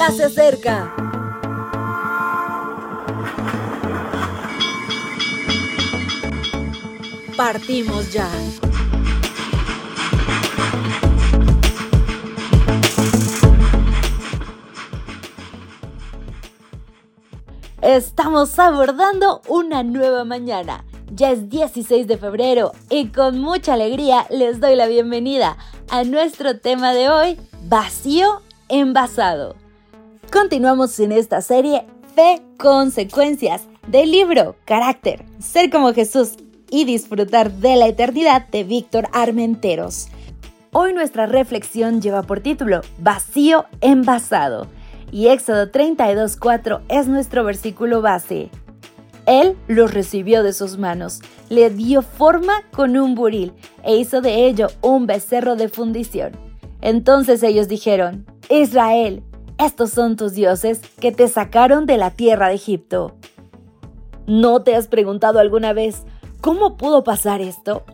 ya se acerca. Partimos ya. Estamos abordando una nueva mañana. Ya es 16 de febrero y con mucha alegría les doy la bienvenida a nuestro tema de hoy, vacío envasado. Continuamos en esta serie Fe Consecuencias del libro Carácter, Ser como Jesús y disfrutar de la eternidad de Víctor Armenteros. Hoy nuestra reflexión lleva por título Vacío envasado y Éxodo 32.4 es nuestro versículo base. Él los recibió de sus manos, le dio forma con un buril e hizo de ello un becerro de fundición. Entonces ellos dijeron, Israel, estos son tus dioses que te sacaron de la tierra de Egipto. ¿No te has preguntado alguna vez cómo pudo pasar esto?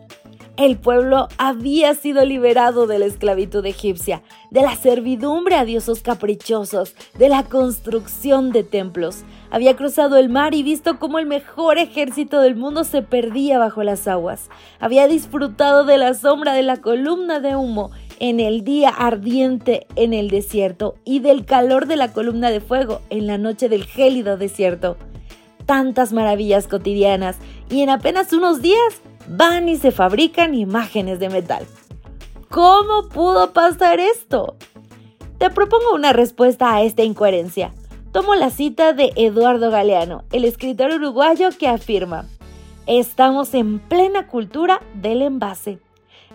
El pueblo había sido liberado de la esclavitud egipcia, de la servidumbre a dioses caprichosos, de la construcción de templos. Había cruzado el mar y visto cómo el mejor ejército del mundo se perdía bajo las aguas. Había disfrutado de la sombra de la columna de humo en el día ardiente en el desierto y del calor de la columna de fuego en la noche del gélido desierto. Tantas maravillas cotidianas y en apenas unos días van y se fabrican imágenes de metal. ¿Cómo pudo pasar esto? Te propongo una respuesta a esta incoherencia. Tomo la cita de Eduardo Galeano, el escritor uruguayo que afirma, estamos en plena cultura del envase.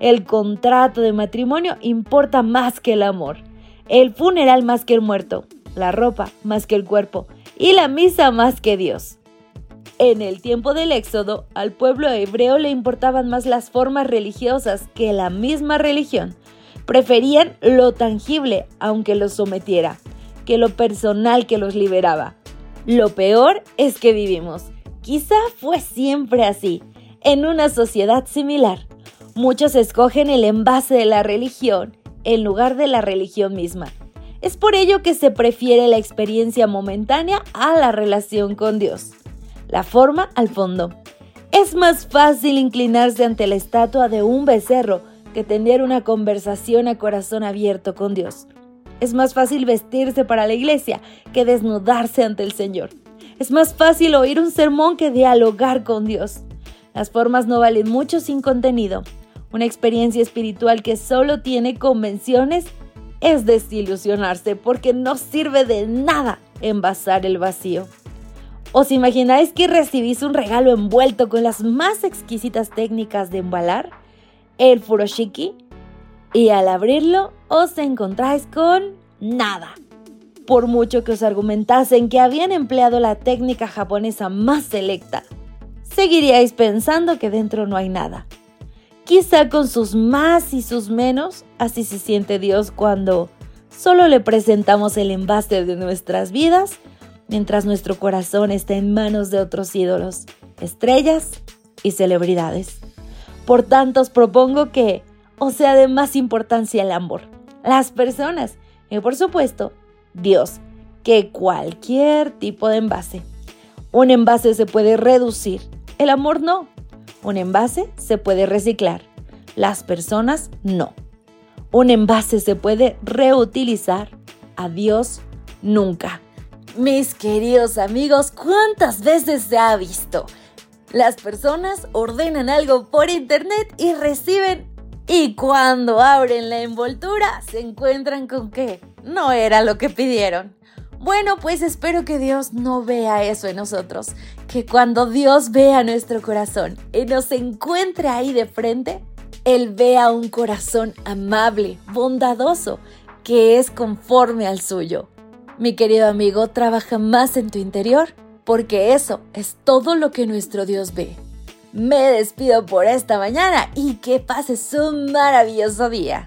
El contrato de matrimonio importa más que el amor, el funeral más que el muerto, la ropa más que el cuerpo y la misa más que Dios. En el tiempo del Éxodo, al pueblo hebreo le importaban más las formas religiosas que la misma religión. Preferían lo tangible, aunque los sometiera, que lo personal que los liberaba. Lo peor es que vivimos, quizá fue siempre así, en una sociedad similar. Muchos escogen el envase de la religión en lugar de la religión misma. Es por ello que se prefiere la experiencia momentánea a la relación con Dios la forma al fondo. Es más fácil inclinarse ante la estatua de un becerro que tener una conversación a corazón abierto con Dios. Es más fácil vestirse para la iglesia que desnudarse ante el Señor. Es más fácil oír un sermón que dialogar con Dios. Las formas no valen mucho sin contenido. Una experiencia espiritual que solo tiene convenciones es desilusionarse porque no sirve de nada envasar el vacío. ¿Os imagináis que recibís un regalo envuelto con las más exquisitas técnicas de embalar? El furoshiki. Y al abrirlo os encontráis con nada. Por mucho que os argumentasen que habían empleado la técnica japonesa más selecta, seguiríais pensando que dentro no hay nada. Quizá con sus más y sus menos, así se siente Dios cuando solo le presentamos el envase de nuestras vidas mientras nuestro corazón está en manos de otros ídolos, estrellas y celebridades. Por tanto, os propongo que o sea de más importancia el amor, las personas y por supuesto Dios, que cualquier tipo de envase. Un envase se puede reducir, el amor no. Un envase se puede reciclar, las personas no. Un envase se puede reutilizar, a Dios nunca. Mis queridos amigos, ¿cuántas veces se ha visto? Las personas ordenan algo por internet y reciben y cuando abren la envoltura se encuentran con que no era lo que pidieron. Bueno, pues espero que Dios no vea eso en nosotros, que cuando Dios vea nuestro corazón y nos encuentre ahí de frente, Él vea un corazón amable, bondadoso, que es conforme al suyo. Mi querido amigo, trabaja más en tu interior, porque eso es todo lo que nuestro Dios ve. Me despido por esta mañana y que pases un maravilloso día.